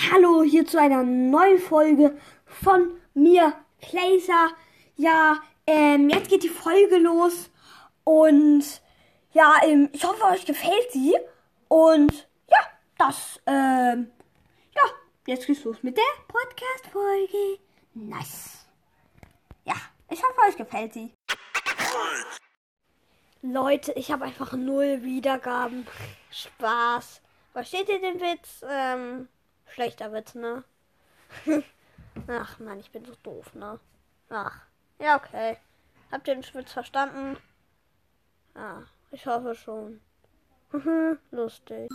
Hallo hier zu einer neuen Folge von mir, Placer. Ja, ähm, jetzt geht die Folge los und ja, ähm, ich hoffe, euch gefällt sie. Und ja, das, ähm, ja, jetzt geht's los mit der Podcast-Folge. Nice. Ja, ich hoffe, euch gefällt sie. Leute, ich habe einfach null Wiedergaben. Spaß. Versteht ihr den Witz? Ähm, schlechter Witz, ne? Ach man, ich bin so doof, ne? Ach, ja, okay. Habt ihr den Witz verstanden? Ah, ich hoffe schon. Lustig.